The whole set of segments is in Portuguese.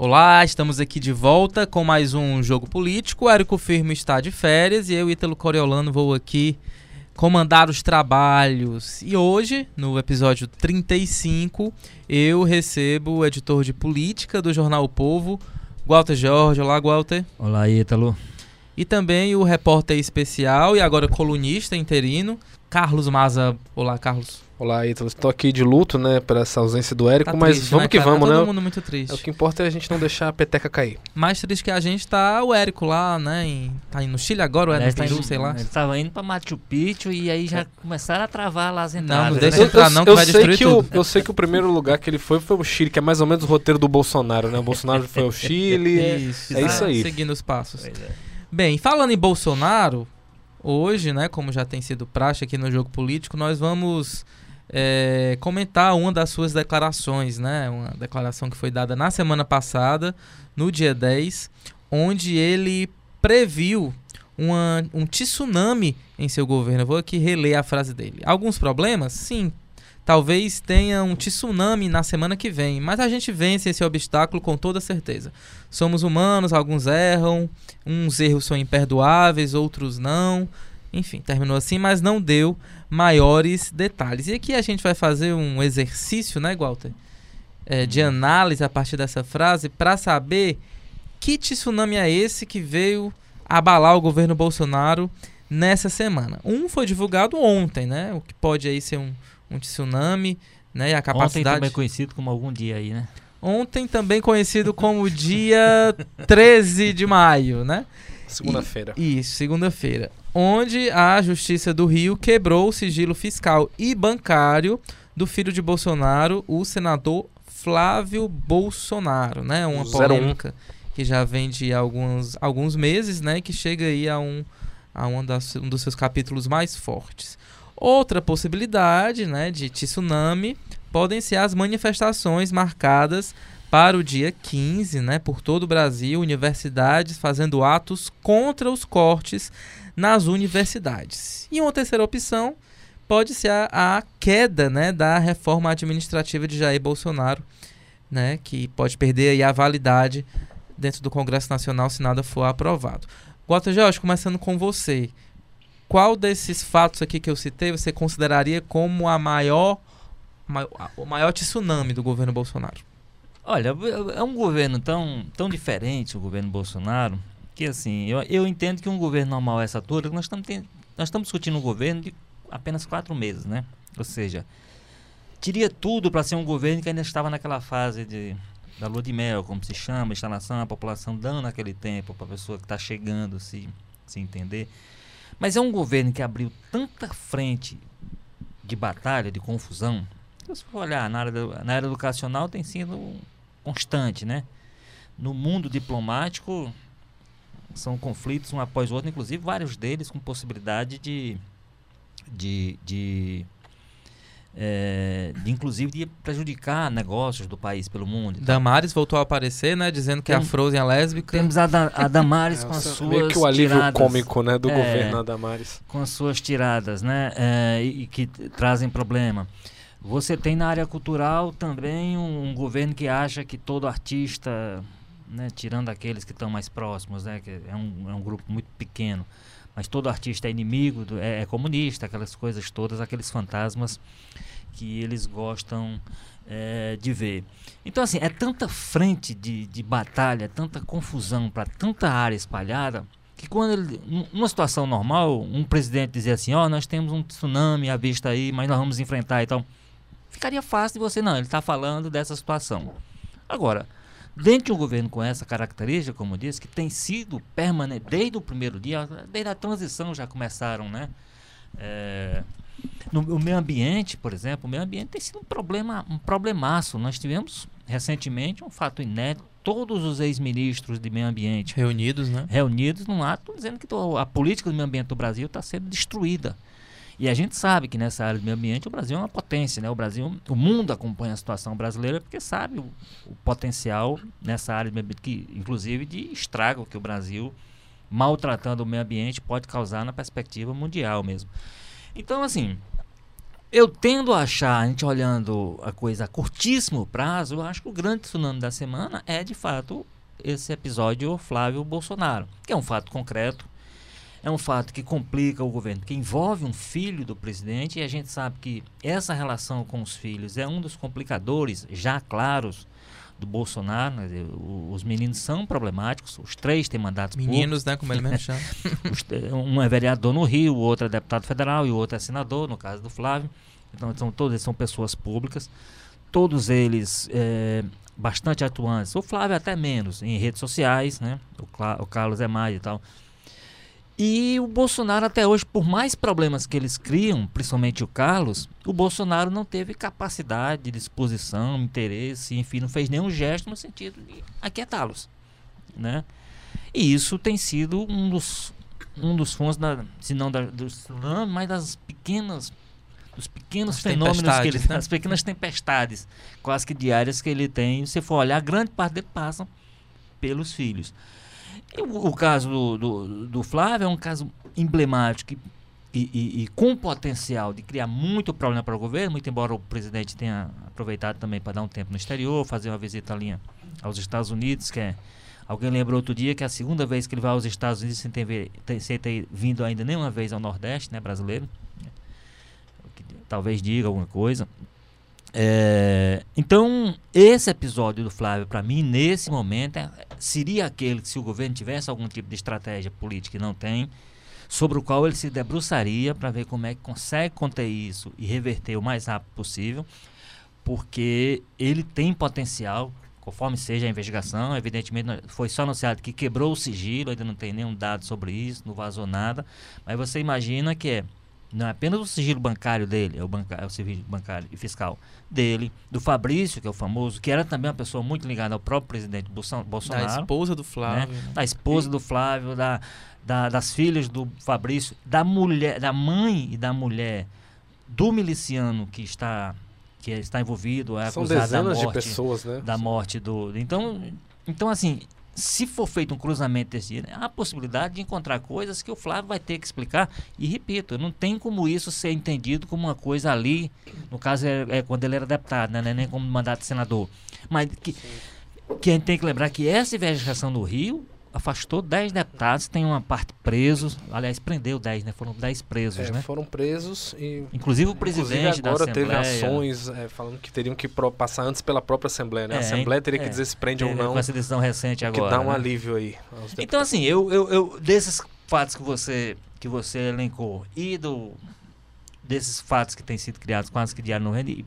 Olá, estamos aqui de volta com mais um Jogo Político. O Érico Firmo está de férias e eu, Ítalo Coriolano, vou aqui comandar os trabalhos. E hoje, no episódio 35, eu recebo o editor de política do jornal O Povo, Walter Jorge. Olá, Walter. Olá, Ítalo. E também o repórter especial e agora colunista interino, Carlos Maza. Olá, Carlos. Olá, Ítalo. Estou aqui de luto, né, por essa ausência do Érico, Tá mas triste, vamos né, que cara? vamos, Tá né? Todo mundo muito triste. É, o que importa é a gente não deixar a peteca cair. Mais triste que a gente tá o Érico lá, né? Em, tá no Chile agora, é no Aliás, tá indo- sei lá. Ele tava indo pra Machu Picchu e aí já começaram a travar lá as não entradas. deixa né? entrar não, que eu vai sei destruir que o, tudo. eu sei que o primeiro lugar que ele foi foi o Chile, que é mais ou menos o roteiro do Bolsonaro, né? O Bolsonaro foi ao Chile. Isso, é isso aí. Seguindo os passos. É. Bem, falando em Bolsonaro, hoje, né, como já tem sido praxe aqui no Jogo Político, nós vamos é, comentar uma das suas declarações, né? Uma declaração que foi dada na semana passada, no dia 10, onde ele previu uma, um tsunami em seu governo. Eu vou aqui reler a frase dele. Alguns problemas? Sim. Talvez tenha um tsunami na semana que vem, mas a gente vence esse obstáculo com toda certeza. Somos humanos, alguns erram, uns erros são imperdoáveis, outros não. Enfim, terminou assim, mas não deu maiores detalhes. E aqui a gente vai fazer um exercício, né, Walter? É, de análise a partir dessa frase para saber que tsunami é esse que veio abalar o governo Bolsonaro nessa semana. Um foi divulgado ontem, né? O que pode aí ser um, um tsunami, né? E a Ontem capacidade. também conhecido como algum dia aí, né? Ontem também conhecido como dia 13 de maio, né? Segunda-feira. Isso, segunda-feira. Onde a Justiça do Rio quebrou o sigilo fiscal e bancário do filho de Bolsonaro, o senador Flávio Bolsonaro, né? Uma O 01. polêmica que já vem de alguns, alguns meses, né? Que chega aí a um, a um, das, um dos seus capítulos mais fortes. Outra possibilidade, né, de tsunami podem ser as manifestações marcadas para o dia 15, né, por todo o Brasil, universidades fazendo atos contra os cortes nas universidades. E uma terceira opção pode ser a, a queda, né, da reforma administrativa de Jair Bolsonaro, né, que pode perder a validade dentro do Congresso Nacional se nada for aprovado. Walter Jorge, começando com você. Qual desses fatos aqui que eu citei você consideraria como a maior, mai- a- o maior tsunami do governo Bolsonaro? Olha, é um governo tão, tão diferente, o governo Bolsonaro, que assim, eu, eu entendo que um governo normal essa altura, nós estamos, nós estamos discutindo um governo de apenas quatro meses, né? Ou seja, teria tudo para ser um governo que ainda estava naquela fase de da lua de mel, como se chama, instalação, a população dando aquele tempo para a pessoa que está chegando se, se entender. Mas é um governo que abriu tanta frente de batalha, de confusão. Se for olhar na área, do- na área educacional, tem sido constante, né? No mundo diplomático, são conflitos um após o outro, inclusive vários deles com possibilidade de, de, de, eh, de inclusive de prejudicar negócios do país pelo mundo. Damares voltou a aparecer, né, dizendo que a Tem- Frozen é lésbica. Temos a, Da- a Damares É, com as suas meio que o alívio tiradas, cômico, né, do É. governo Adamares. com as suas tiradas, né? eh, e, e que trazem problema. Você tem na área cultural também um, um governo que acha que todo artista, né, tirando aqueles que estão mais próximos, né, que é um, é um grupo muito pequeno, mas todo artista é inimigo, do- é, é comunista, aquelas coisas todas, aqueles fantasmas que eles gostam eh, de ver. Então, assim, é tanta frente de, de batalha, tanta confusão para tanta área espalhada, que quando ele, num- numa situação normal, um presidente dizer assim, ó, nós temos um tsunami à vista aí, mas nós vamos enfrentar e tal, ficaria fácil de você, não, ele está falando dessa situação. Agora, dentro de um governo com essa característica, como eu disse, que tem sido permanente, desde o primeiro dia, desde a transição já começaram, né? É, no o meio ambiente, por exemplo, o meio ambiente tem sido um problema, um problemaço. Nós tivemos recentemente um fato inédito, todos os ex-ministros de meio ambiente Reunidos, né? reunidos num ato dizendo que a política do meio ambiente do Brasil está sendo destruída. E a gente sabe que nessa área do meio ambiente o Brasil é uma potência, né? O Brasil, o mundo acompanha a situação brasileira porque sabe o, o potencial nessa área do meio ambiente, que, inclusive de estrago que o Brasil, maltratando o meio ambiente, pode causar na perspectiva mundial mesmo. Então, assim, eu tendo a achar, a gente olhando a coisa a curtíssimo prazo, eu acho que o grande tsunami da semana é de fato esse episódio Flávio Bolsonaro, que é um fato concreto, é um fato que complica o governo, que envolve um filho do presidente, e a gente sabe que essa relação com os filhos é um dos complicadores já claros do Bolsonaro. Né? Os meninos são problemáticos, os três têm mandatos Meninos, públicos. né? Como ele mesmo chama. um é vereador no Rio, o outro é deputado federal e o outro é senador, no caso do Flávio. Então, são, todos eles são pessoas públicas. Todos eles é, bastante atuantes. O Flávio até menos, em redes sociais, né? O, o Carlos é mais e tal. E o Bolsonaro até hoje, por mais problemas que eles criam, principalmente o Carlos, o Bolsonaro não teve capacidade, disposição, interesse, enfim, não fez nenhum gesto no sentido de aquietá-los, né? E isso tem sido um dos um dos fontes da, se não da, do tsunami, mas das pequenas dos pequenos As fenômenos que ele né? as pequenas tempestades quase que diárias que ele tem, se for olhar, grande parte dele passam pelos filhos. O, o caso do, do, do, Flávio é um caso emblemático e, e, e, com potencial de criar muito problema para o governo, muito embora o presidente tenha aproveitado também para dar um tempo no exterior, fazer uma visita ali aos Estados Unidos, que é Alguém lembrou outro dia que é a segunda vez que ele vai aos Estados Unidos sem ter, sem ter vindo ainda nenhuma vez ao Nordeste, né, brasileiro. Talvez diga alguma coisa. É, então, esse episódio do Flávio, para mim, nesse momento, é, seria aquele que, se o governo tivesse algum tipo de estratégia política e não tem, sobre o qual ele se debruçaria para ver como é que consegue conter isso e reverter o mais rápido possível, porque ele tem potencial, conforme seja a investigação. Evidentemente, foi só anunciado que quebrou o sigilo, ainda não tem nenhum dado sobre isso, não vazou nada, mas você imagina que é não é apenas o sigilo bancário dele, é o, banca, é o sigilo bancário e fiscal dele, do Fabrício, que é o famoso, que era também uma pessoa muito ligada ao próprio presidente Bolsonaro. Da esposa do Flávio. Né? Da esposa e... do Flávio, da, da, das filhas do Fabrício, da mulher, da mãe e da mulher do miliciano que está que está envolvido, é São acusado dezenas da morte, de pessoas, né? Da morte do. Então, então assim, se for feito um cruzamento desse dia, há a possibilidade de encontrar coisas que o Flávio vai ter que explicar. E repito, não tem como isso ser entendido como uma coisa ali, no caso é, é quando ele era deputado, né, nem como mandato de senador. Mas que, que a gente tem que lembrar que essa investigação no Rio afastou 10 deputados, tem uma parte presos, aliás, prendeu 10, né? Foram 10 presos, é, né? Foram presos e... Inclusive o presidente inclusive agora da teve ações é, falando que teriam que passar antes pela própria Assembleia, né? a é, Assembleia teria que é, dizer se prende ou não. Com essa decisão recente agora. Que dá um né? alívio aí. Então, assim, eu, eu, eu, desses fatos que você, que você elencou e do desses fatos que têm sido criados quase que diário no Rende e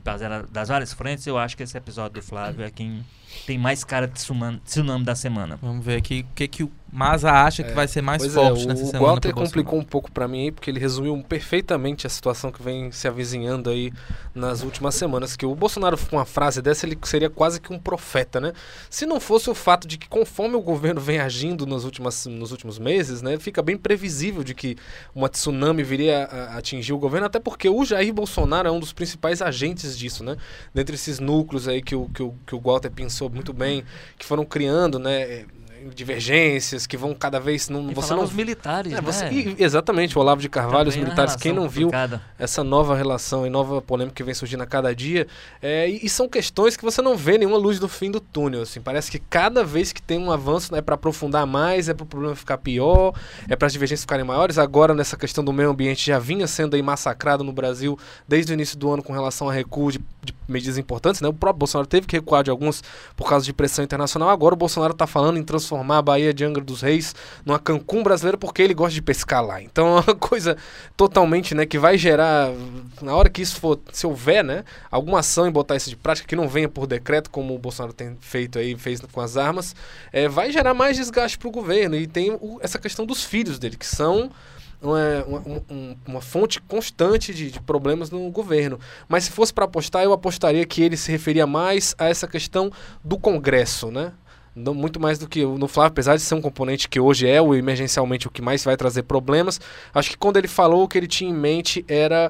das várias frentes, eu acho que esse episódio do Flávio é quem tem mais cara de tsunami da semana. Vamos ver aqui o que, que o Maza acha que é, vai ser mais forte é, nessa o semana. O Walter complicou um pouco para mim aí, porque ele resumiu perfeitamente a situação que vem se avizinhando aí nas últimas semanas. Que o Bolsonaro, com uma frase dessa, ele seria quase que um profeta, né? Se não fosse o fato de que, conforme o governo vem agindo nos, últimas, nos últimos meses, né, fica bem previsível de que uma tsunami viria a, a atingir o governo, até porque o Jair Bolsonaro é um dos principais agentes disso, né? Dentre esses núcleos aí que o, que o, que o Walter pensou muito bem, que foram criando, né? Divergências que vão cada vez não e você não os militares é, você, né? e, exatamente o Olavo de Carvalho Também os militares quem não viu complicada. essa nova relação e nova polêmica que vem surgindo a cada dia é, e, e, são questões que você não vê nenhuma luz do fim do túnel assim parece que cada vez que tem um avanço né, é para aprofundar mais é para o problema ficar pior é para as divergências ficarem maiores agora nessa questão do meio ambiente já vinha sendo aí massacrado no Brasil desde o início do ano com relação a recuo de, de medidas importantes né o próprio Bolsonaro teve que recuar de alguns por causa de pressão internacional agora o Bolsonaro está falando em transformar transformar a Baía de Angra dos Reis numa Cancún brasileira porque ele gosta de pescar lá. Então é uma coisa totalmente, né, que vai gerar na hora que isso for, se houver, né, alguma ação em botar isso de prática que não venha por decreto como o Bolsonaro tem feito aí, fez com as armas, é, vai gerar mais desgaste para o governo e tem o, essa questão dos filhos dele que são uma, uma, uma, fonte constante de, de, problemas no governo. Mas se fosse para apostar, eu apostaria que ele se referia mais a essa questão do Congresso, né? Muito mais do que no Flávio, apesar de ser um componente que hoje é o emergencialmente o que mais vai trazer problemas, acho que quando ele falou o que ele tinha em mente era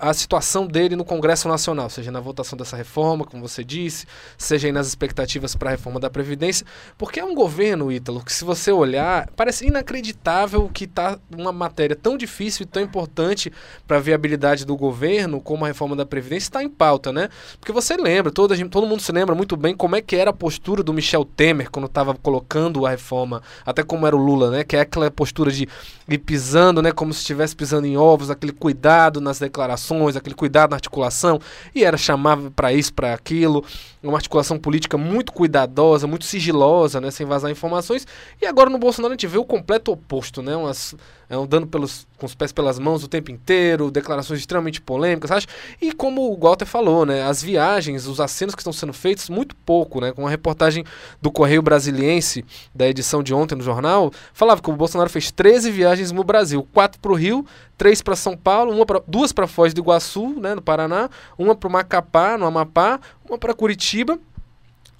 a situação dele no Congresso Nacional, seja na votação dessa reforma, como você disse, seja nas expectativas para a reforma da Previdência, porque é um governo, Ítalo, que se você olhar, parece inacreditável que está uma matéria tão difícil e tão importante para a viabilidade do governo, como a reforma da Previdência, está em pauta, né? Porque você lembra, todo, todo mundo se lembra muito bem como é que era a postura do Michel Temer quando estava colocando a reforma, até como era o Lula, né? Que é aquela postura de ir pisando, né? Como se estivesse pisando em ovos, aquele cuidado nas declarações, aquele cuidado na articulação, e era chamava para isso, para aquilo, uma articulação política muito cuidadosa, muito sigilosa, né? Sem vazar informações. E agora no Bolsonaro a gente vê o completo oposto, né? Umas é, andando pelos, com os pés pelas mãos o tempo inteiro, declarações extremamente polêmicas, acho. E como o Walter falou, né, as viagens, os acenos que estão sendo feitos, muito pouco, né, com a reportagem do Correio Brasiliense, da edição de ontem no jornal, falava que o Bolsonaro fez 13 viagens no Brasil, quatro para o Rio, três para São Paulo, uma pra, duas para Foz do Iguaçu, né, no Paraná, uma para o Macapá, no Amapá, uma para Curitiba,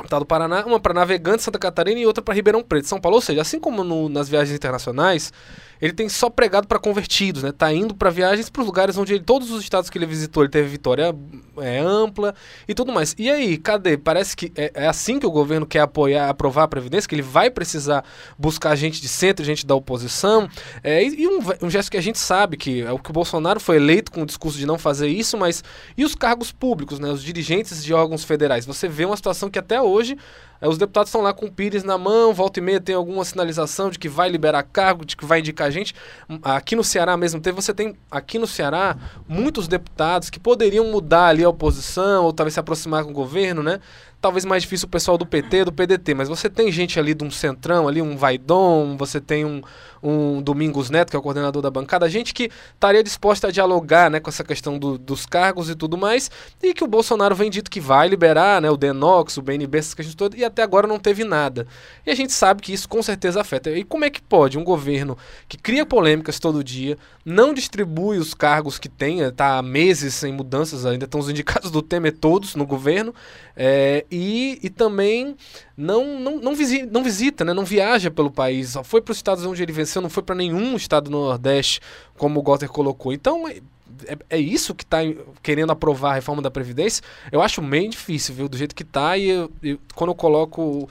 tá do Paraná, uma para Navegante, Santa Catarina e outra para Ribeirão Preto, São Paulo. Ou seja, assim como no, nas viagens internacionais, ele tem só pregado para convertidos, né? Tá indo para viagens para lugares onde ele, todos os estados que ele visitou, ele teve vitória é, ampla e tudo mais. E aí, cadê? Parece que é, é, assim que o governo quer apoiar, aprovar a previdência, que ele vai precisar buscar gente de centro, gente da oposição. É, e, e um, um, gesto que a gente sabe que é o que o Bolsonaro foi eleito com o discurso de não fazer isso, mas e os cargos públicos, né? Os dirigentes de órgãos federais. Você vê uma situação que até hoje é, os deputados estão lá com o Pires na mão, volta e meia tem alguma sinalização de que vai liberar cargo, de que vai indicar gente. Aqui no Ceará mesmo teve, você tem aqui no Ceará muitos deputados que poderiam mudar ali a oposição ou talvez se aproximar com o governo, né? talvez mais difícil o pessoal do PT, do PDT, mas você tem gente ali de um centrão, ali um Vaidon, você tem um, um Domingos Neto, que é o coordenador da bancada, gente que estaria disposta a dialogar né, com essa questão do, dos cargos e tudo mais, e que o Bolsonaro vem dito que vai liberar né, o Denox, o BNB, essas questões todas, e até agora não teve nada. E a gente sabe que isso com certeza afeta. E como é que pode um governo que cria polêmicas todo dia, não distribui os cargos que tem, está há meses sem mudanças, ainda estão os indicados do Temer todos no governo, é, e, e também não, não, não, visita, não visita, né? não viaja pelo país. Só foi para os estados onde ele venceu, não foi para nenhum estado do Nordeste, como o Gotter colocou. Então, é, é, é isso que está querendo aprovar a reforma da Previdência? Eu acho meio difícil, viu? Do jeito que está, e quando eu coloco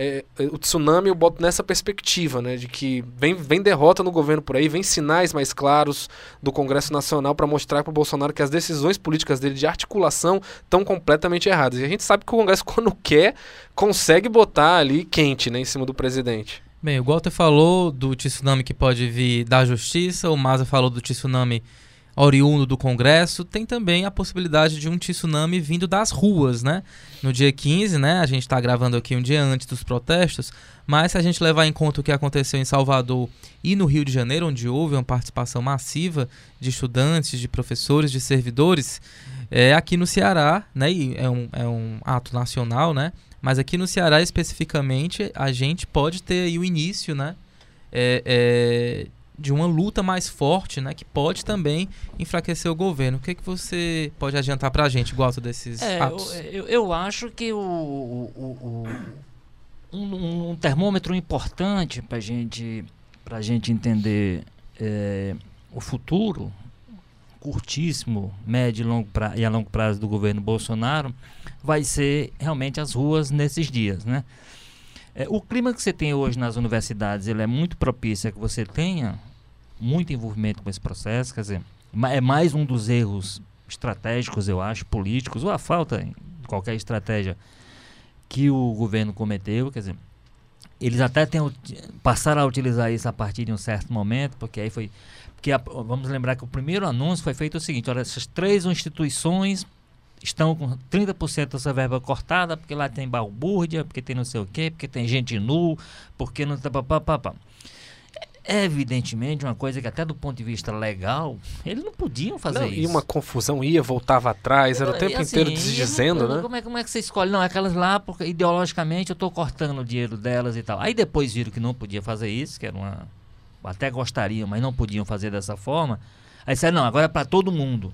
é, o tsunami eu boto nessa perspectiva, né, de que vem, vem derrota no governo por aí, vem sinais mais claros do Congresso Nacional para mostrar para o Bolsonaro que as decisões políticas dele de articulação estão completamente erradas. E a gente sabe que o Congresso, quando quer, consegue botar ali quente né, em cima do presidente. Bem, o Walter falou do tsunami que pode vir da justiça, o Maza falou do tsunami oriundo do Congresso, tem também a possibilidade de um tsunami vindo das ruas, né? No dia 15, né? A gente está gravando aqui um dia antes dos protestos, mas se a gente levar em conta o que aconteceu em Salvador e no Rio de Janeiro, onde houve uma participação massiva de estudantes, de professores, de servidores, é, aqui no Ceará, né? E é um, é um ato nacional, né? Mas aqui no Ceará especificamente, a gente pode ter aí o início, né? É, é, de uma luta mais forte, né, que pode também enfraquecer o governo. O que, é que você pode adiantar para a gente, gosta desses é, atos? Eu, eu, acho que o, o, o um, um, termômetro importante para gente, a gente entender é, o futuro curtíssimo, médio e, longo pra, e a longo prazo do governo Bolsonaro vai ser realmente as ruas nesses dias, né? É, o clima que você tem hoje nas universidades ele é muito propício a que você tenha muito envolvimento com esse processo, quer dizer, é mais um dos erros estratégicos, eu acho, políticos, ou a falta de qualquer estratégia que o governo cometeu, quer dizer, eles até têm, passaram a utilizar isso a partir de um certo momento, porque aí foi, porque a, vamos lembrar que o primeiro anúncio foi feito o seguinte, olha, essas três instituições estão com 30% dessa verba cortada, porque lá tem balbúrdia, porque tem não sei o quê, porque tem gente nu, porque não tá papapá. É evidentemente uma coisa que até do ponto de vista legal, eles não podiam fazer não, isso. E uma confusão ia, voltava atrás, era o tempo assim, inteiro desdizendo, não, né? Como é, como é que você escolhe? Não, aquelas lá, porque ideologicamente eu estou cortando o dinheiro delas e tal. Aí depois viram que não podia fazer isso, que era uma... Até gostariam, mas não podiam fazer dessa forma. Aí disseram, não, agora é para todo mundo.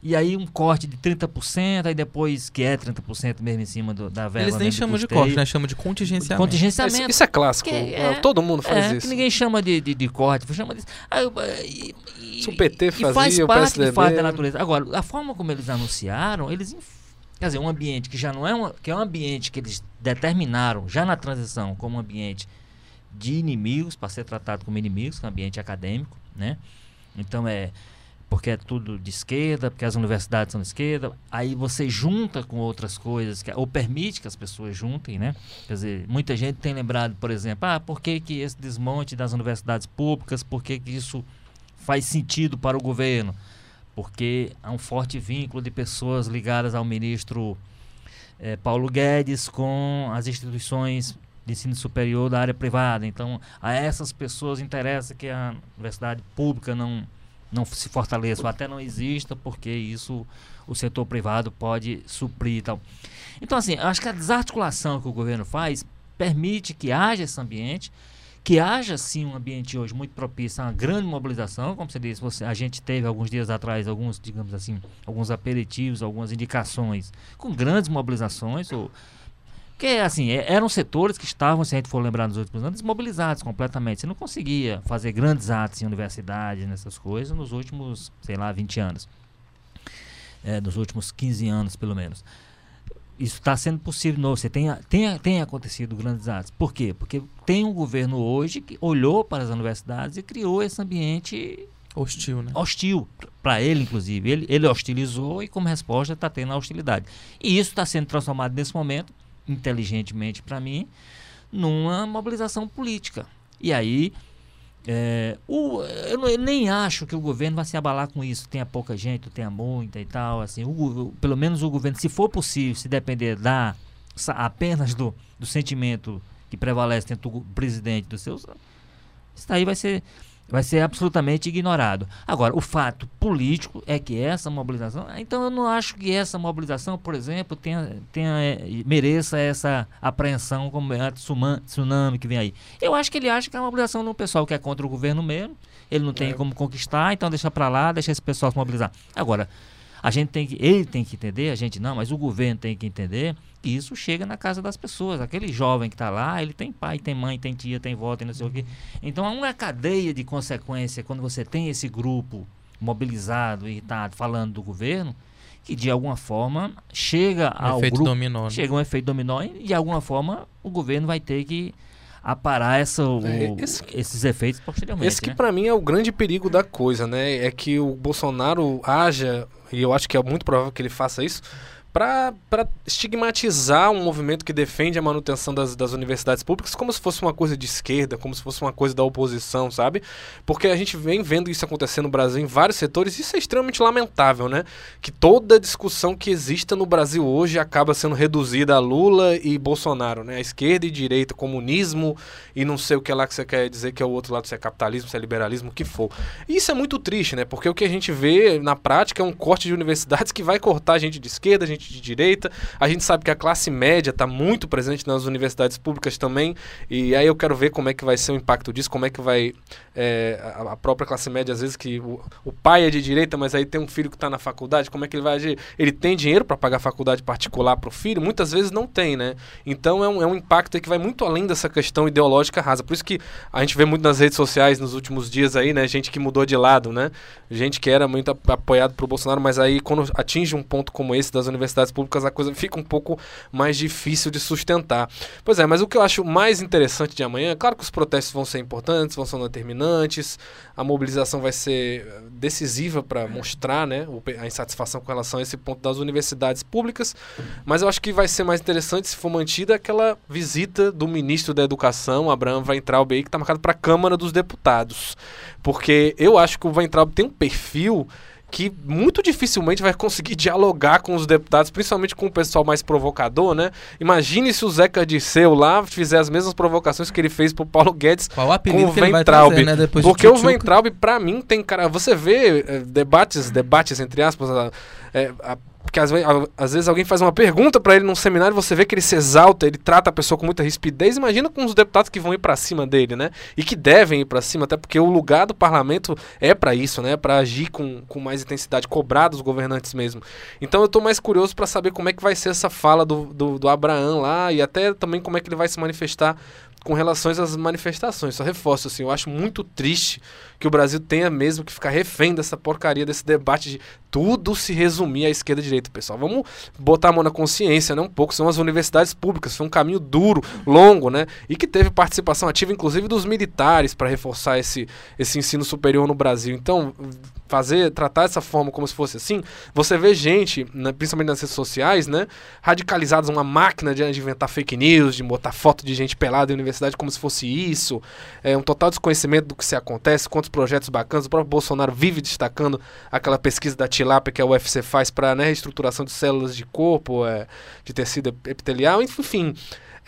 e aí um corte de 30%, aí depois, que é 30% mesmo em cima do, da verba. Eles nem chamam de corte, né? Chamam de contingenciamento. Contingenciamento. Isso, isso é clássico. É, é- todo mundo faz é, isso. que ninguém chama de, de, de corte, chama de... Ah, e- e- Se o PT e faz fazia, o parte PSDB... de fato da natureza. Agora, a forma como eles anunciaram, eles... Quer dizer, um ambiente que já não é um... Que é um ambiente que eles determinaram, já na transição, como um ambiente de inimigos, para ser tratado como inimigos, um ambiente acadêmico, né? Então é... Porque é tudo de esquerda, porque as universidades são de esquerda. Aí você junta com outras coisas, que, ou permite que as pessoas juntem, né? Quer dizer, muita gente tem lembrado, por exemplo, ah, por que, que esse desmonte das universidades públicas, por que, que isso faz sentido para o governo? Porque há um forte vínculo de pessoas ligadas ao ministro eh, Paulo Guedes com as instituições de ensino superior da área privada. Então, a essas pessoas interessa que a universidade pública não, não se fortaleça ou até não exista, porque isso o setor privado pode suprir e tal. Então, assim, acho que a desarticulação que o governo faz permite que haja esse ambiente, que haja sim um ambiente hoje muito propício a uma grande mobilização, como você disse, você, a gente teve alguns dias atrás alguns, digamos assim, alguns aperitivos, algumas indicações com grandes mobilizações, ou, que assim, é- eram setores que estavam, se a gente for lembrar nos últimos anos, desmobilizados completamente. Você não conseguia fazer grandes atos em universidades, nessas coisas, nos últimos, sei lá, 20 anos. É, nos últimos 15 anos, pelo menos isso está sendo possível novo. Você tem, tem, tem acontecido grandes atos. Por quê? Porque tem um governo hoje que olhou para as universidades e criou esse ambiente Hostil, né? hostil para ele, inclusive. Ele, ele hostilizou e, como resposta, está tendo a hostilidade. E isso está sendo transformado nesse momento, inteligentemente para mim, numa mobilização política. E aí, é, o, eu, eu nem acho que o governo vai se abalar com isso. Tenha pouca gente, tenha muita e tal. Assim, o pelo menos o governo, se for possível, se depender da apenas do, do sentimento que prevalece dentro do presidente dos seus, isso daí vai ser vai ser absolutamente ignorado. Agora, o fato político é que essa mobilização, então eu não acho que essa mobilização, por exemplo, tenha, tenha, eh, mereça essa apreensão como é a tsunami que vem aí. Eu acho que ele acha que é uma mobilização um pessoal que é contra o governo mesmo, ele não tem É. como conquistar, então deixa para lá, deixa esse pessoal se mobilizar. Agora, a gente tem que, ele tem que entender, a gente não, mas o governo tem que entender que isso chega na casa das pessoas. Aquele jovem que está lá, ele tem pai, tem mãe, tem tia, tem vó, tem não sei o quê. Então há uma cadeia de consequência quando você tem esse grupo mobilizado, irritado, falando do governo, que de alguma forma chega Um ao efeito grupo, dominó. né? chega um efeito dominó e de alguma forma o governo vai ter que aparar essa, o- É, esse- esses efeitos posteriormente. Esse que né? pra mim é o grande perigo da coisa, né? É que o Bolsonaro haja, e eu acho que é muito provável que ele faça isso, pra estigmatizar um movimento que defende a manutenção das, das universidades públicas como se fosse uma coisa de esquerda, como se fosse uma coisa da oposição, sabe? Porque a gente vem vendo isso acontecer no Brasil em vários setores, e isso é extremamente lamentável, né? Que toda discussão que exista no Brasil hoje acaba sendo reduzida a Lula e Bolsonaro, né? A esquerda e direita, comunismo e não sei o que lá que você quer dizer que é o outro lado, se é capitalismo, se é liberalismo, o que for. E isso é muito triste, né? Porque o que a gente vê na prática é um corte de universidades que vai cortar gente de esquerda, gente de direita. A gente sabe que a classe média está muito presente nas universidades públicas também. E aí eu quero ver como é que vai ser o impacto disso, como é que vai é, a, a própria classe média, às vezes que o, o pai é de direita, mas aí tem um filho que está na faculdade, como é que ele vai agir? Ele tem dinheiro para pagar faculdade particular para o filho? Muitas vezes não tem, né? Então é um, é um impacto que vai muito além dessa questão ideológica rasa. Por isso que a gente vê muito nas redes sociais nos últimos dias aí, né? Gente que mudou de lado, né? Gente que era muito ap- apoiado pro Bolsonaro, mas aí quando atinge um ponto como esse das universidades públicas, a coisa fica um pouco mais difícil de sustentar. Pois é, mas o que eu acho mais interessante de amanhã, claro que os protestos vão ser importantes, vão ser determinantes, a mobilização vai ser eh, decisiva para mostrar né, a insatisfação com relação a esse ponto das universidades públicas, mas eu acho que vai ser mais interessante se for mantida aquela visita do ministro da Educação, Abraham Weintraub, aí, que está marcado para a Câmara dos Deputados. Porque eu acho que o Weintraub tem um perfil que muito dificilmente vai conseguir dialogar com os deputados, principalmente com o pessoal mais provocador, né? Imagine se o Zeca Disseu lá fizer as mesmas provocações que ele fez pro Paulo Guedes Qual o apelido com o trazer, né? Depois porque o. Weintraub, pra mim, tem cara. Você vê eh, debates, debates entre aspas, a- é, a- porque às, às vezes alguém faz uma pergunta pra ele num seminário, você vê que ele se exalta, ele trata a pessoa com muita rispidez. Imagina com os deputados que vão ir pra cima dele, né? E que devem ir pra cima, até porque o lugar do parlamento é pra isso, né? Pra agir com, com mais intensidade, cobrar dos governantes mesmo. Então eu tô mais curioso pra saber como é que vai ser essa fala do, do, do Abraão lá e até também como é que ele vai se manifestar com relações às manifestações. Só reforço, assim, eu acho muito triste que o Brasil tenha mesmo que ficar refém dessa porcaria, desse debate de tudo se resumir à esquerda e direita, pessoal. Vamos botar a mão na consciência, né? Um pouco. São as universidades públicas, foi um caminho duro, longo, né? E que teve participação ativa, inclusive, dos militares para reforçar esse, esse ensino superior no Brasil. Então, fazer, tratar dessa forma como se fosse assim, você vê gente, né, principalmente nas redes sociais, né? Radicalizados, uma máquina de, de inventar fake news, de botar foto de gente pelada em universidade como se fosse isso. É um total desconhecimento do que se acontece, quantos projetos bacanas. O próprio Bolsonaro vive destacando aquela pesquisa da tilápia que a UFC faz para né, reestruturação de células de corpo, é, de tecido epitelial, enfim.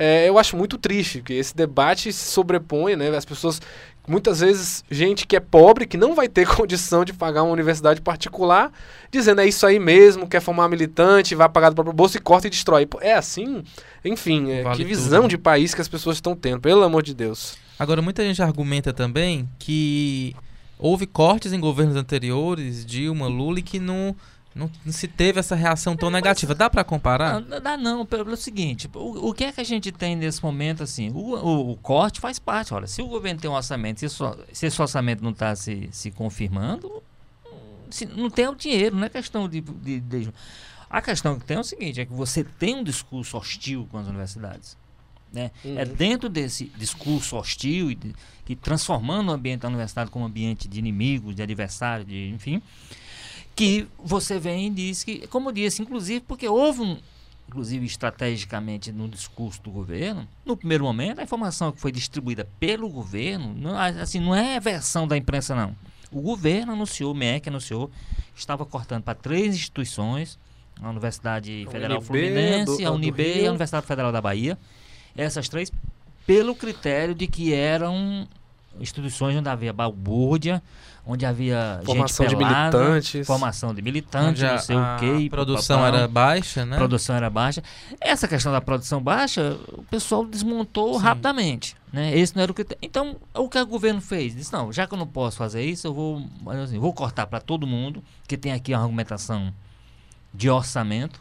É, eu acho muito triste que esse debate se sobrepõe, né? As pessoas, muitas vezes, gente que é pobre, que não vai ter condição de pagar uma universidade particular, dizendo é isso aí mesmo, quer formar militante, vai pagar do próprio bolso e corta e destrói. É assim? Enfim, é, Vale que tudo, visão né? de país que as pessoas estão tendo, pelo amor de Deus. Agora, muita gente argumenta também que houve cortes em governos anteriores, Dilma, Lula, e que não, não, não se teve essa reação tão negativa. Dá pra comparar? Não, dá não, pelo seguinte, o, o que é que a gente tem nesse momento, assim, o, o, o corte faz parte, olha, se o governo tem um orçamento, se, isso- se esse orçamento não está se, se confirmando, se, não tem o dinheiro, não é questão de, de, de- A questão que tem é o seguinte, é que você tem um discurso hostil com as universidades. Né? É Uhum. dentro desse discurso hostil e de, que transformando o ambiente da universidade como um ambiente de inimigos, de adversário, de, enfim, que você vem e diz que, como eu disse, inclusive porque houve um, inclusive estrategicamente no discurso do governo, no primeiro momento a informação que foi distribuída pelo governo, não, assim, não é versão da imprensa não. O governo anunciou, o MEC anunciou, estava cortando para três instituições, a Universidade A Federal UNB, Fluminense, do- a UNB e a Universidade Federal da Bahia, essas três, pelo critério de que eram instituições onde havia balbúrdia, onde havia Formação gente de pelada, militantes. formação de militantes, não sei a o quê. produção papapá. era baixa, né? produção era baixa. Essa questão da produção baixa, o pessoal desmontou Sim. rapidamente. Né? Esse não era o que. Então, o que o governo fez? Disse: não, já que eu não posso fazer isso, eu vou, assim, vou cortar para todo mundo, que tem aqui uma argumentação de orçamento.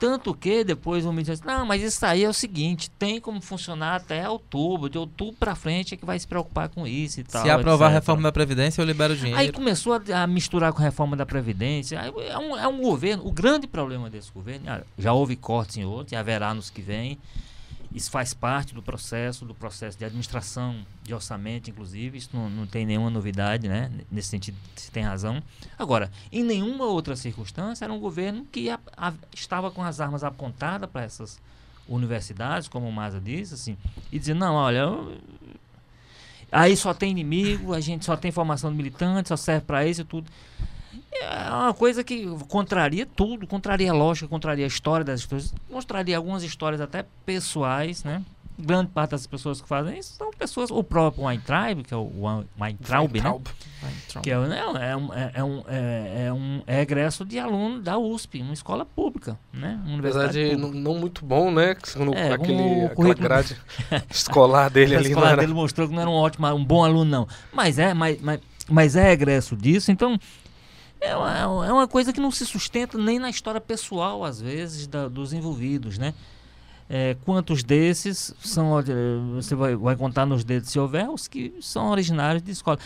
Tanto que depois o ministro disse: não, mas isso aí é o seguinte: tem como funcionar até outubro, de outubro para frente é que vai se preocupar com isso e tal. Se aprovar a etc. reforma da Previdência, eu libero o dinheiro. Aí começou a, a misturar com a reforma da Previdência. É, um, é um governo. O grande problema desse governo, já houve cortes em outros, e haverá nos que vem. Isso faz parte do processo, do processo de administração de orçamento, inclusive. Isso não, não tem nenhuma novidade, né? Nesse sentido, você tem razão. Agora, em nenhuma outra circunstância, era um governo que a- a- estava com as armas apontadas para essas universidades, como o Maza disse, assim, e dizer, não, olha, eu- Aí só tem inimigo, a gente só tem formação de militante, só serve para isso e tudo. É uma coisa que contraria tudo, contraria a lógica, contraria a história das histórias, mostraria algumas histórias até pessoais, né? Grande parte das pessoas que fazem isso são pessoas, o próprio Weintraub, que é o Wein- Weintraub, né? Weintraub. Que é, não, é, um, é, é um, é, é um é egresso de aluno da USP, uma escola pública, né? Uma Apesar universidade de não, não muito bom, né? Segundo É, aquele, o aquela grade escolar dele a ali. Não escola era... dele mostrou que não era um ótimo, um bom aluno, não. Mas é, mas, mas, mas é egresso disso, então é uma, é uma coisa que não se sustenta nem na história pessoal, às vezes, da- dos envolvidos, né? É, quantos desses são, você vai, vai contar nos dedos se houver, os que são originários de escola.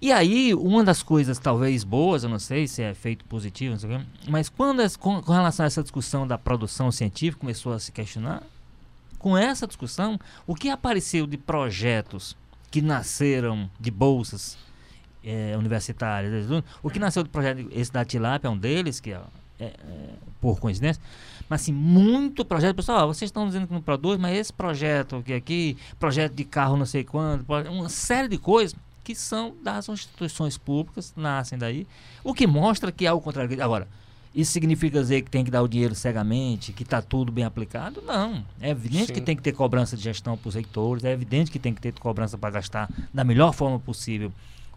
E aí, uma das coisas talvez boas, eu não sei se é feito positivo, sei mas quando, as- com, com relação a essa discussão da produção científica começou a se questionar, com essa discussão, o que apareceu de projetos que nasceram de bolsas eh, universitárias, o que nasceu do projeto, esse da Tilap é um deles, que é, é, é, por coincidência, mas assim, muito projeto, pessoal, vocês estão dizendo que não produz, mas esse projeto que aqui, projeto de carro não sei quando, uma série de coisas que são das instituições públicas, nascem daí, o que mostra que há o contrário. Agora, isso significa dizer que tem que dar o dinheiro cegamente, que está tudo bem aplicado? Não. É evidente Sim. que tem que ter cobrança de gestão para os reitores, é evidente que tem que ter cobrança para gastar da melhor forma possível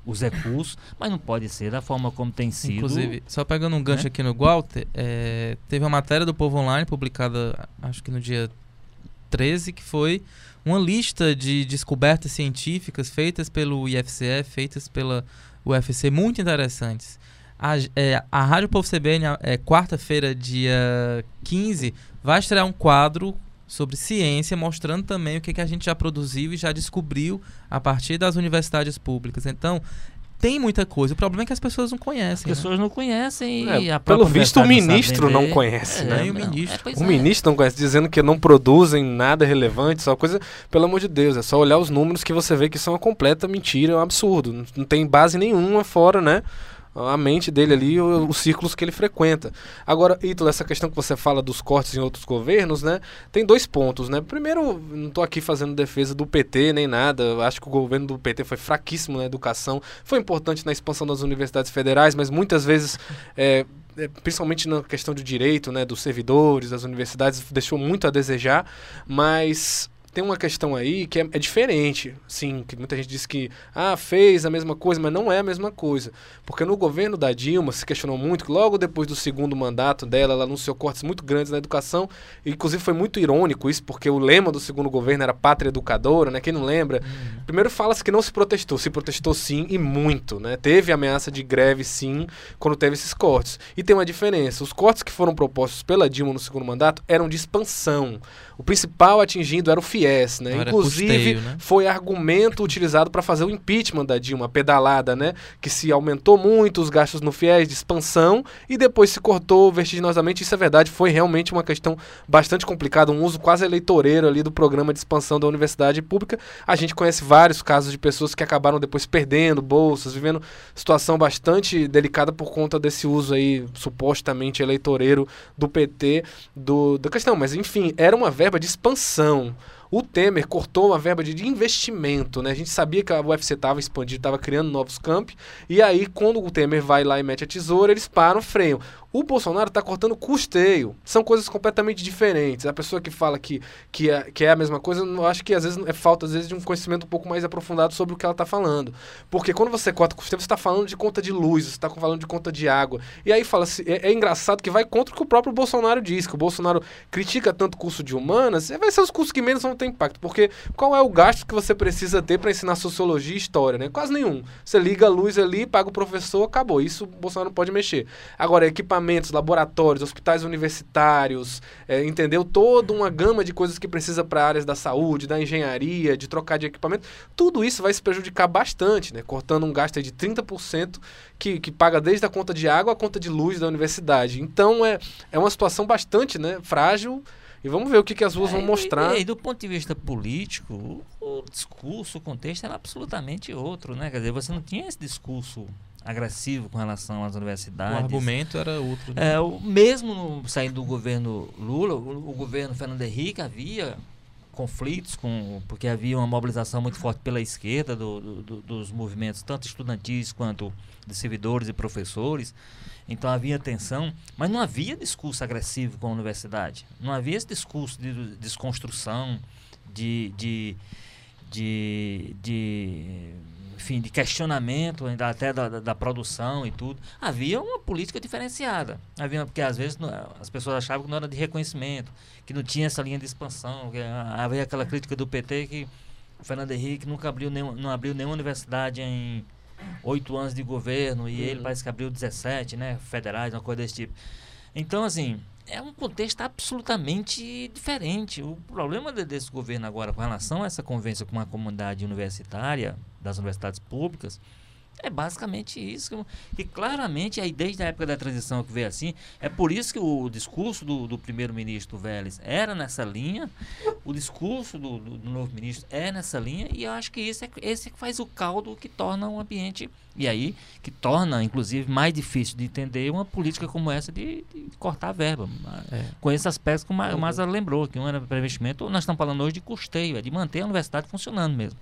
os recursos, mas não pode ser da forma como tem sido. Inclusive, só pegando um gancho né? aqui no Walter, é, teve uma matéria do Povo Online publicada, acho que no dia 13, que foi uma lista de descobertas científicas feitas pelo IFCE, feitas pela UFC, muito interessantes. A, é, a Rádio Povo CBN, é, quarta-feira, dia 15, vai estrear um quadro sobre ciência, mostrando também o que, que a gente já produziu e já descobriu a partir das universidades públicas. Então, tem muita coisa. O problema é que as pessoas não conhecem. As né? pessoas não conhecem É, e a pelo visto, o ministro não conhece, É, né? Nem o ministro. é, pois O é. ministro não conhece, dizendo que não produzem nada relevante, só coisa. Pelo amor de Deus, é só olhar os números que você vê que são uma completa mentira, é um absurdo. Não- Não tem base nenhuma fora, né? A mente dele ali, os círculos que ele frequenta. Agora, Ítalo, essa questão que você fala dos cortes em outros governos, né? Tem dois pontos, né? Primeiro, não estou aqui fazendo defesa do PT nem nada. Acho que o governo do PT foi fraquíssimo na educação. Foi importante na expansão das universidades federais, mas muitas vezes é, principalmente na questão de direito, né, dos servidores, das universidades, deixou muito a desejar, mas tem uma questão aí que é, é diferente, sim, que muita gente diz que ah, fez a mesma coisa, mas não é a mesma coisa, porque no governo da Dilma se questionou muito que logo depois do segundo mandato dela, ela anunciou cortes muito grandes na educação, e inclusive foi muito irônico isso, porque o lema do segundo governo era pátria educadora, né, quem não lembra, Primeiro fala-se que não se protestou, se protestou sim e muito, né? Teve ameaça de greve sim quando teve esses cortes. E tem uma diferença, os cortes que foram propostos pela Dilma no segundo mandato eram de expansão. O principal atingindo era o FIES, né? Não, era Inclusive custeio, né? foi argumento utilizado para fazer o impeachment da Dilma, pedalada, né? Que se aumentou muito os gastos no FIES de expansão e depois se cortou vertiginosamente. Isso é verdade, foi realmente uma questão bastante complicada, um uso quase eleitoreiro ali do programa de expansão da universidade pública. A gente conhece vários casos de pessoas que acabaram depois perdendo bolsas, vivendo situação bastante delicada por conta desse uso aí supostamente eleitoreiro do PT do, da questão. Mas enfim, era uma verba de expansão. O Temer cortou uma verba de investimento, né? A gente sabia que a UFC estava expandindo, estava criando novos campi, e aí quando o Temer vai lá e mete a tesoura, eles param, freiam. O Bolsonaro está cortando custeio. São coisas completamente diferentes. A pessoa que fala que, que, é, que é a mesma coisa, eu acho que às vezes é falta às vezes, de um conhecimento um pouco mais aprofundado sobre o que ela está falando. Porque quando você corta custeio, você está falando de conta de luz, você está falando de conta de água. E aí fala assim, é, é engraçado que vai contra o que o próprio Bolsonaro diz, que o Bolsonaro critica tanto o curso de humanas, vai ser os cursos que menos vão ter impacto. Porque qual é o gasto que você precisa ter para ensinar sociologia e história, né? Quase nenhum. Você liga a luz ali, paga o professor, acabou. Isso o Bolsonaro não pode mexer. Agora, equipamentos, laboratórios, hospitais universitários, é, entendeu? Toda uma gama de coisas que precisa para áreas da saúde, da engenharia, de trocar de equipamento. Tudo isso vai se prejudicar bastante, né? Cortando um gasto de 30% que, que paga desde a conta de água à conta de luz da universidade. Então, é, é uma situação bastante né, frágil. E vamos ver o que, que as ruas vão É, e- mostrar. E, e do ponto de vista político, o, o discurso, o contexto era absolutamente outro, né? Quer dizer, você não tinha esse discurso agressivo com relação às O universidades. argumento era outro. né? É, o, mesmo no, saindo do governo Lula, o, o governo Fernando Henrique havia conflitos com porque havia uma mobilização muito forte pela esquerda do- do- do- dos movimentos tanto estudantis quanto de servidores e professores então havia tensão mas não havia discurso agressivo com a universidade não havia esse discurso de desconstrução de, de, de, de enfim, de questionamento ainda até da, da, da produção e tudo. Havia uma política diferenciada. Havia, porque às vezes não- as pessoas achavam que não era de reconhecimento, que não tinha essa linha de expansão. Que, ah, havia aquela crítica do PT que o Fernando Henrique nunca abriu nenhum, não abriu nenhuma universidade em oito anos de governo e ele Uhum. parece que abriu 17, né? Federais, uma coisa desse tipo. Então, assim, é um contexto absolutamente diferente. O problema de- desse governo agora com relação a essa convivência com a comunidade universitária, das universidades públicas, é basicamente isso. que- Que claramente, aí desde a época da transição que veio assim, é por isso que o discurso do, do primeiro-ministro Vélez era nessa linha, o discurso do, do- do novo ministro é nessa linha, e eu acho que esse é, esse é que faz o caldo que torna um ambiente, e aí, que torna, inclusive, mais difícil de entender uma política como essa de, de cortar a verba. É. Com esses aspectos que o o Maza lembrou, que um era para investimento, nós estamos falando hoje de custeio, é de manter a universidade funcionando mesmo.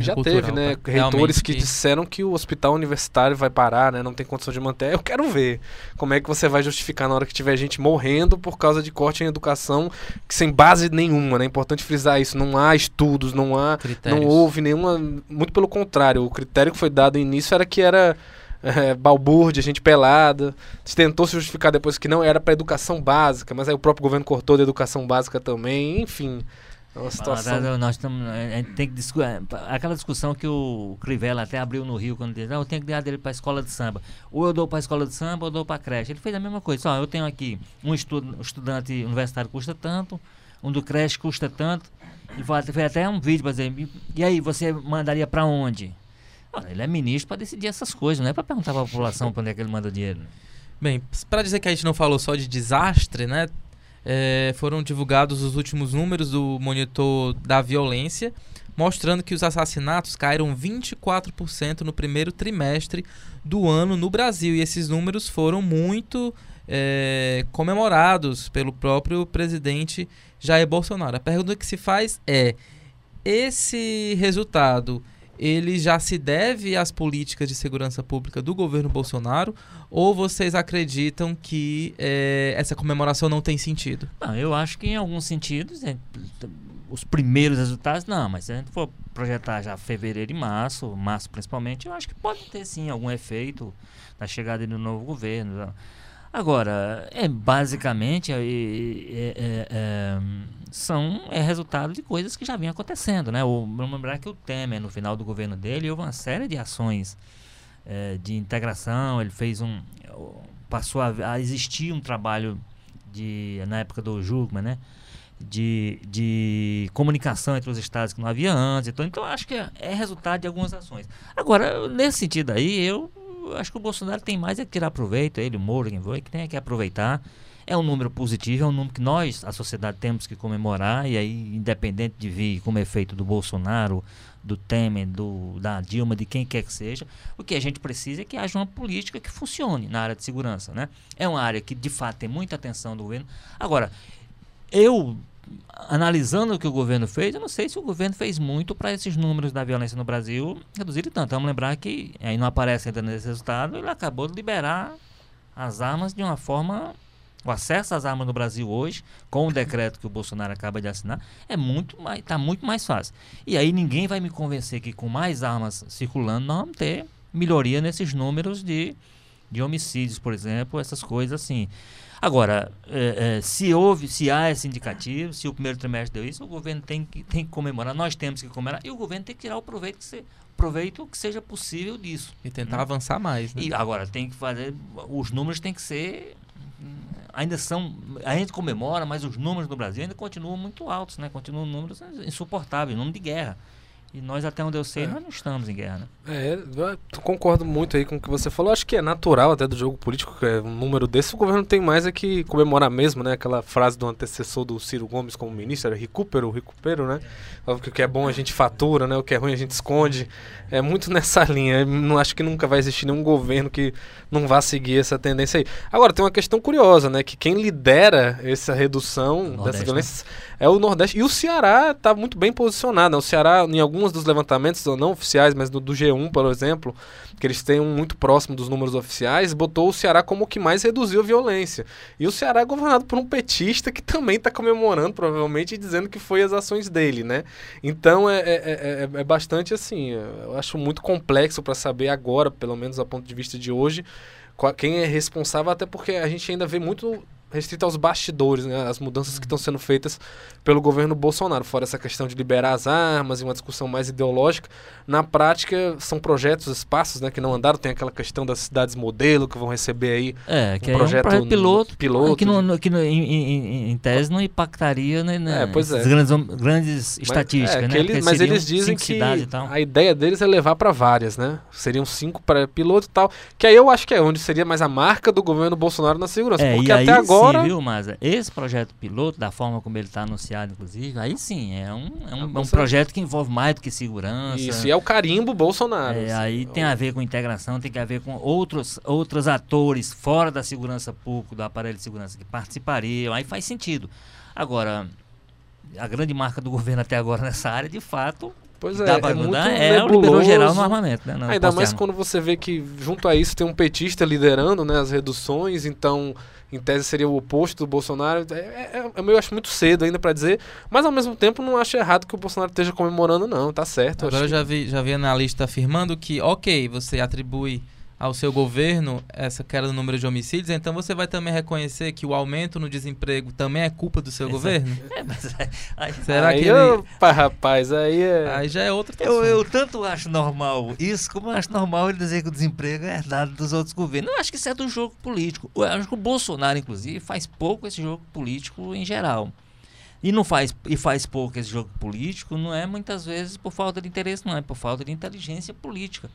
Já cultural. teve, né? pra- Reitores realmente que disseram que o hospital universitário vai parar, né? Não tem condição de manter. Eu quero ver como é que você vai justificar na hora que tiver gente morrendo por causa de corte em educação que sem base nenhuma, né? É importante frisar isso. Não há estudos, não há. critérios. Não houve nenhuma. Muito pelo contrário. O critério que foi dado no início era que era. É, balbúrdia, gente pelada. Se tentou se justificar depois que não era para educação básica, mas aí o próprio governo cortou da educação básica também. Enfim, é uma situação. Nós, nós estamos, a gente tem que discu- é, aquela discussão que o Crivella até abriu no Rio quando disse, ah, eu tenho que dar dele para a escola de samba. Ou eu dou para a escola de samba ou eu dou para a creche. Ele fez a mesma coisa. Só, eu tenho aqui um, estu estudante universitário custa tanto, um do creche custa tanto. E foi- fez até um vídeo para dizer, "E- aí, você mandaria para onde? Ora, ele é ministro para decidir essas coisas, não é para perguntar para a população para onde é que ele manda o dinheiro. Bem, para dizer que a gente não falou só de desastre, né? É, foram divulgados os últimos números do monitor da violência, mostrando que os assassinatos caíram 24% no primeiro trimestre do ano no Brasil. E esses números foram muito é, comemorados pelo próprio presidente Jair Bolsonaro. A pergunta que se faz é: esse resultado ele já se deve às políticas de segurança pública do governo Bolsonaro ou vocês acreditam que eh, essa comemoração não tem sentido? Não, eu acho que em alguns sentidos, é, os primeiros resultados, não, mas se a gente for projetar já fevereiro e março, março principalmente, eu acho que pode ter sim algum efeito na chegada do novo governo. Agora, é basicamente é, é, é, é, são é resultado de coisas que já vinham acontecendo, né? O, vamos lembrar que o Temer, no final do governo dele, houve uma série de ações é, de integração, ele fez um passou a, a existir um trabalho de na época do Jugman, né? De, de comunicação entre os estados que não havia antes. Então, então acho que é, é resultado de algumas ações. Agora, nesse sentido aí, eu acho que o Bolsonaro tem mais é que tirar proveito, ele, o Moro, quem foi, que tem é que aproveitar. É um número positivo, é um número que nós, a sociedade, temos que comemorar, e aí, independente de vir como efeito do Bolsonaro, do Temer, do, da Dilma, de quem quer que seja, o que a gente precisa é que haja uma política que funcione na área de segurança. Né? É uma área que, de fato, tem muita atenção do governo. Agora, eu, analisando o que o governo fez, eu não sei se o governo fez muito para esses números da violência no Brasil reduzirem tanto. Vamos lembrar que, aí não aparece ainda nesse resultado, ele acabou de liberar as armas de uma forma o acesso às armas no Brasil hoje, com o decreto que o Bolsonaro acaba de assinar, é muito mais, está muito mais fácil. E aí ninguém vai me convencer que com mais armas circulando nós vamos ter melhoria nesses números de, de homicídios, por exemplo, essas coisas assim. Agora, é, é, se houve, se há esse indicativo, se o primeiro trimestre deu isso, o governo tem que, tem que comemorar, nós temos que comemorar, e o governo tem que tirar o proveito que, se, proveito que seja possível disso. E tentar hum. avançar mais. Né? E agora tem que fazer, os números têm que ser ainda são. A gente comemora, mas os números no Brasil ainda continuam muito altos, né? Continuam números insuportáveis, número de guerra. E nós, até onde eu sei, é. nós não estamos em guerra, né? É, concordo muito aí com o que você falou. Acho que é natural até do jogo político, que é um número desse, o governo tem mais é que comemorar mesmo, né? Aquela frase do antecessor do Ciro Gomes como ministro, era recupero, recupero, né? Óbvio que o que é bom a gente fatura, né? O que é ruim a gente esconde. É muito nessa linha. Eu não acho que nunca vai existir nenhum governo que não vá seguir essa tendência aí. Agora, tem uma questão curiosa, né? Que quem lidera essa redução dessas violências né? é o Nordeste. E o Ceará está muito bem posicionado. Né? O Ceará, em alguns dos levantamentos, não oficiais, mas do, do G1, por exemplo, que eles têm um muito próximo dos números oficiais, botou o Ceará como o que mais reduziu a violência. E o Ceará é governado por um petista que também está comemorando, provavelmente, e dizendo que foi as ações dele, né? Então é, é, é, é bastante assim, eu acho muito complexo para saber agora, pelo menos a ponto de vista de hoje, quem é responsável, até porque a gente ainda vê muito restrito aos bastidores, né, as mudanças que estão sendo feitas pelo governo Bolsonaro, fora essa questão de liberar as armas e uma discussão mais ideológica, na prática são projetos, espaços, né, que não andaram, tem aquela questão das cidades modelo que vão receber aí é, que um projeto, é um projeto piloto, piloto que, no, que no, em, em, em, tese não impactaria né, né, é, pois é. grandes, grandes mas, estatísticas, é, né, eles, mas eles dizem que a ideia deles é levar para várias, né, seriam cinco para piloto e tal, que aí eu acho que é onde seria mais a marca do governo Bolsonaro na segurança, é, porque até agora Sim, viu, Maza? Esse projeto piloto, da forma como ele está anunciado, inclusive, aí sim, é um, é um, é um projeto que envolve mais do que segurança. Isso, e é o carimbo Bolsonaro. É, assim, aí tem a ver com integração, tem que a ver com outros, outros atores fora da segurança pública, do aparelho de segurança, que participariam, aí faz sentido. Agora, a grande marca do governo até agora nessa área, de fato, Pois é, é muito? É o liberou geral no armamento, né? Não, Ainda mais quando você vê que junto a isso tem um petista liderando né, as reduções, então em tese seria o oposto do Bolsonaro. É, é, é, eu acho muito cedo ainda pra dizer, mas ao mesmo tempo não acho errado que o Bolsonaro esteja comemorando, não, tá certo. Agora eu acho já vi, já vi analista afirmando que, ok, você atribui ao seu governo essa queda no número de homicídios, então você vai também reconhecer que o aumento no desemprego também é culpa do seu Exato. governo? É, mas é- aí- Será aí, que ele... opa, rapaz, aí é. Aí já é outro Eu, eu tanto acho normal isso, como eu acho normal ele dizer que o desemprego é herdado dos outros governos. Eu acho que isso é do jogo político. Eu acho que o Bolsonaro, inclusive, faz pouco esse jogo político em geral. E não faz e faz pouco esse jogo político, não é muitas vezes por falta de interesse, não é por falta de inteligência política.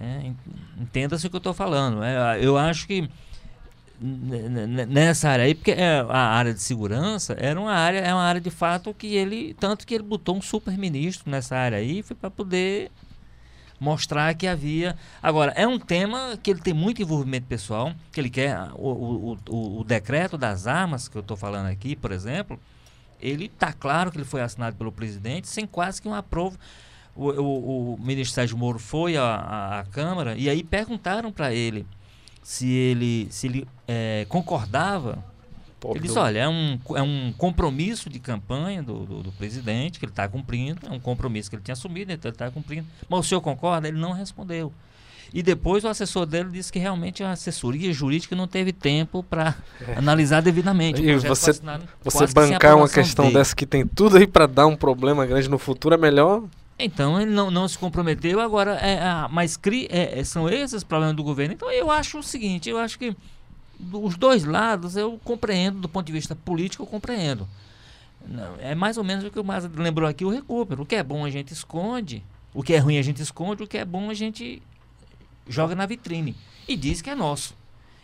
É, en- Entenda-se o que eu estou falando. É, eu acho que nessa área aí, porque é, a área de segurança era uma área, é uma área de fato que ele, tanto que ele botou um super ministro nessa área aí, foi para poder mostrar que havia. Agora, é um tema que ele tem muito envolvimento pessoal, que ele quer. O, o, o, o decreto das armas, que eu estou falando aqui, por exemplo, ele está claro que ele foi assinado pelo presidente sem quase que uma prova. O, o, o ministro Sérgio Moro foi à, à, Câmara e aí perguntaram para ele se ele, se ele eh, concordava Pobre ele disse, olha, é um, é um compromisso de campanha do, do, do presidente que ele está cumprindo, é um compromisso que ele tinha assumido, então ele está cumprindo. Mas o senhor concorda? Ele não respondeu. E depois o assessor dele disse que realmente a assessoria jurídica não teve tempo para analisar devidamente. É. E você- Você bancar uma questão dele. dessa que tem tudo aí pra dar um problema grande no futuro é melhor. Então ele não, não se comprometeu, agora, é, a- mas cri, é, é, são esses problemas do governo. Então eu acho o seguinte, eu acho que os dois lados eu compreendo, do ponto de vista político, eu compreendo. É mais ou menos o que o Maza lembrou aqui, o recupero. O que é bom a gente esconde, o que é ruim a gente esconde, o que é bom a gente joga na vitrine. E diz que é nosso.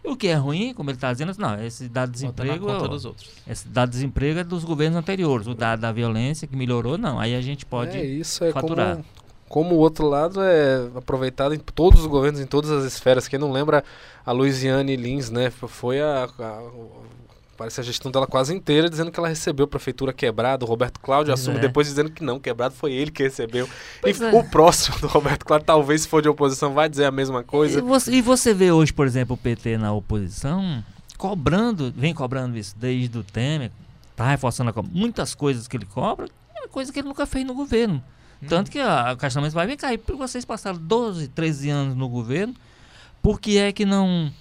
E o que é ruim, como ele está dizendo, não, esse dado na desemprego. conta ó, dos outros. esse dado de desemprego é dos governos anteriores. O dado da violência que melhorou, não. Aí a gente pode. é isso, é faturar. como, como o outro lado é aproveitado em todos os governos, em todas as esferas. Quem não lembra a Luiziane Lins, né? Foi a, a- parece a gestão dela quase inteira dizendo que ela recebeu a prefeitura quebrada. O Roberto Cláudio assume é. depois dizendo que não, quebrado foi ele que recebeu. Pois E é. O próximo do Roberto Cláudio, talvez se for de oposição, vai dizer a mesma E coisa. você, e você vê hoje, por exemplo, o PT na oposição cobrando, vem cobrando isso desde o Temer, tá reforçando a muitas coisas que ele cobra, é coisa que ele nunca fez no governo. Tanto que a, a Caixa Mendes vai vir cair, porque vocês passaram 12, 13 anos no governo, por que é que não.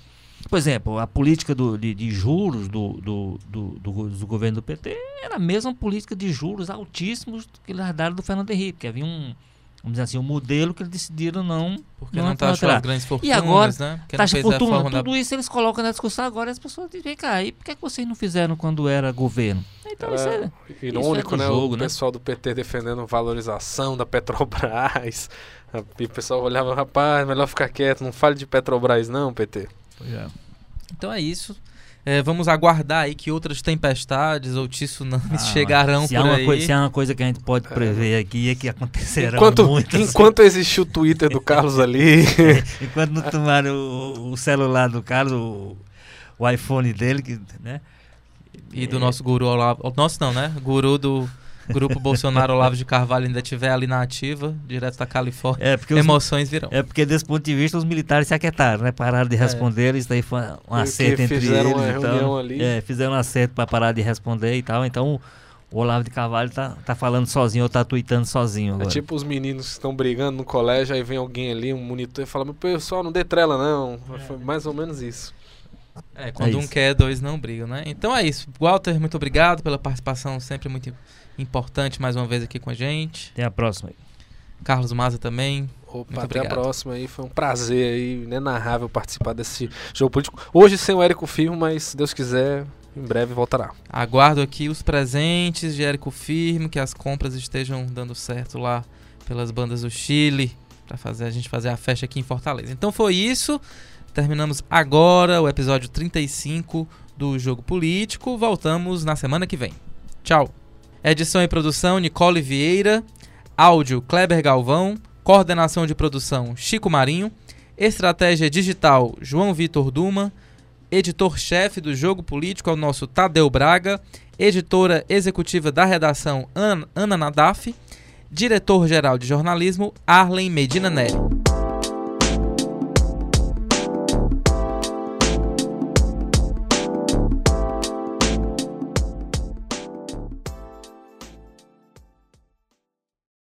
Por exemplo, a política do- de, de juros do, do, do, do go- do governo do PT era a mesma política de juros altíssimos que eles herdaram do Fernando Henrique, que havia um, vamos dizer assim, um modelo que eles decidiram não. Porque não não, taxou alterar. as grandes fortunas, agora, né? Porque não Taxa a fortuna, reforma da- tudo isso eles colocam na discussão agora e as pessoas dizem, vem cá, e por que, é que vocês não fizeram quando era governo? Então isso Era é, irônico, do né? jogo, o né? pessoal do PT defendendo valorização da Petrobras. E o pessoal olhava, rapaz, melhor ficar quieto, não fale de Petrobras não, PT. Então é isso. É, vamos aguardar aí que outras tempestades ou tsunamis Ah, chegarão se por uma aí. coi- se há uma coisa que a gente pode prever aqui é que acontecerão Enquanto, muitas. enquanto existiu o Twitter do Carlos ali, Enquanto não tomaram o, o celular do Carlos, o, o iPhone dele, que, né? E do nosso guru Olavo. Nosso não, né? Guru do grupo Bolsonaro Olavo de Carvalho ainda estiver ali na ativa, direto da Califórnia. É porque, os, Emoções virão. é porque desse ponto de vista os militares se aquietaram, né? Pararam de responder, isso daí foi um acerto entre fizeram eles uma e tal. reunião ali. É, fizeram um acerto para parar de responder e tal. Então o Olavo de Carvalho tá, tá falando sozinho ou tá tweetando sozinho é agora. tipo os meninos que estão brigando no colégio, aí vem alguém ali, um monitor, e fala, meu pessoal, não dê trela não. Foi mais ou menos isso. É, quando É um quer, dois não brigam, né? Então é isso. Walter, muito obrigado pela participação sempre muito importante mais uma vez aqui com a gente. Até a próxima. aí. Carlos Maza também. Opa, Muito até obrigado. a próxima aí. Foi um prazer aí, inenarrável participar desse jogo político. Hoje sem o Érico Firmo, mas se Deus quiser, em breve voltará. Aguardo aqui os presentes de Érico Firme, que as compras estejam dando certo lá pelas bandas do Chile, para fazer a gente fazer a festa aqui em Fortaleza. Então foi isso. Terminamos agora o episódio 35 do Jogo Político. Voltamos na semana que vem. Tchau. Edição e produção Nicole Vieira, áudio Kleber Galvão, coordenação de produção Chico Marinho, estratégia digital João Vitor Duma, editor-chefe do Jogo Político é o nosso Tadeu Braga, editora executiva da redação An- Ana Nadaf Diretor-geral de jornalismo, Arlen Medina Neri.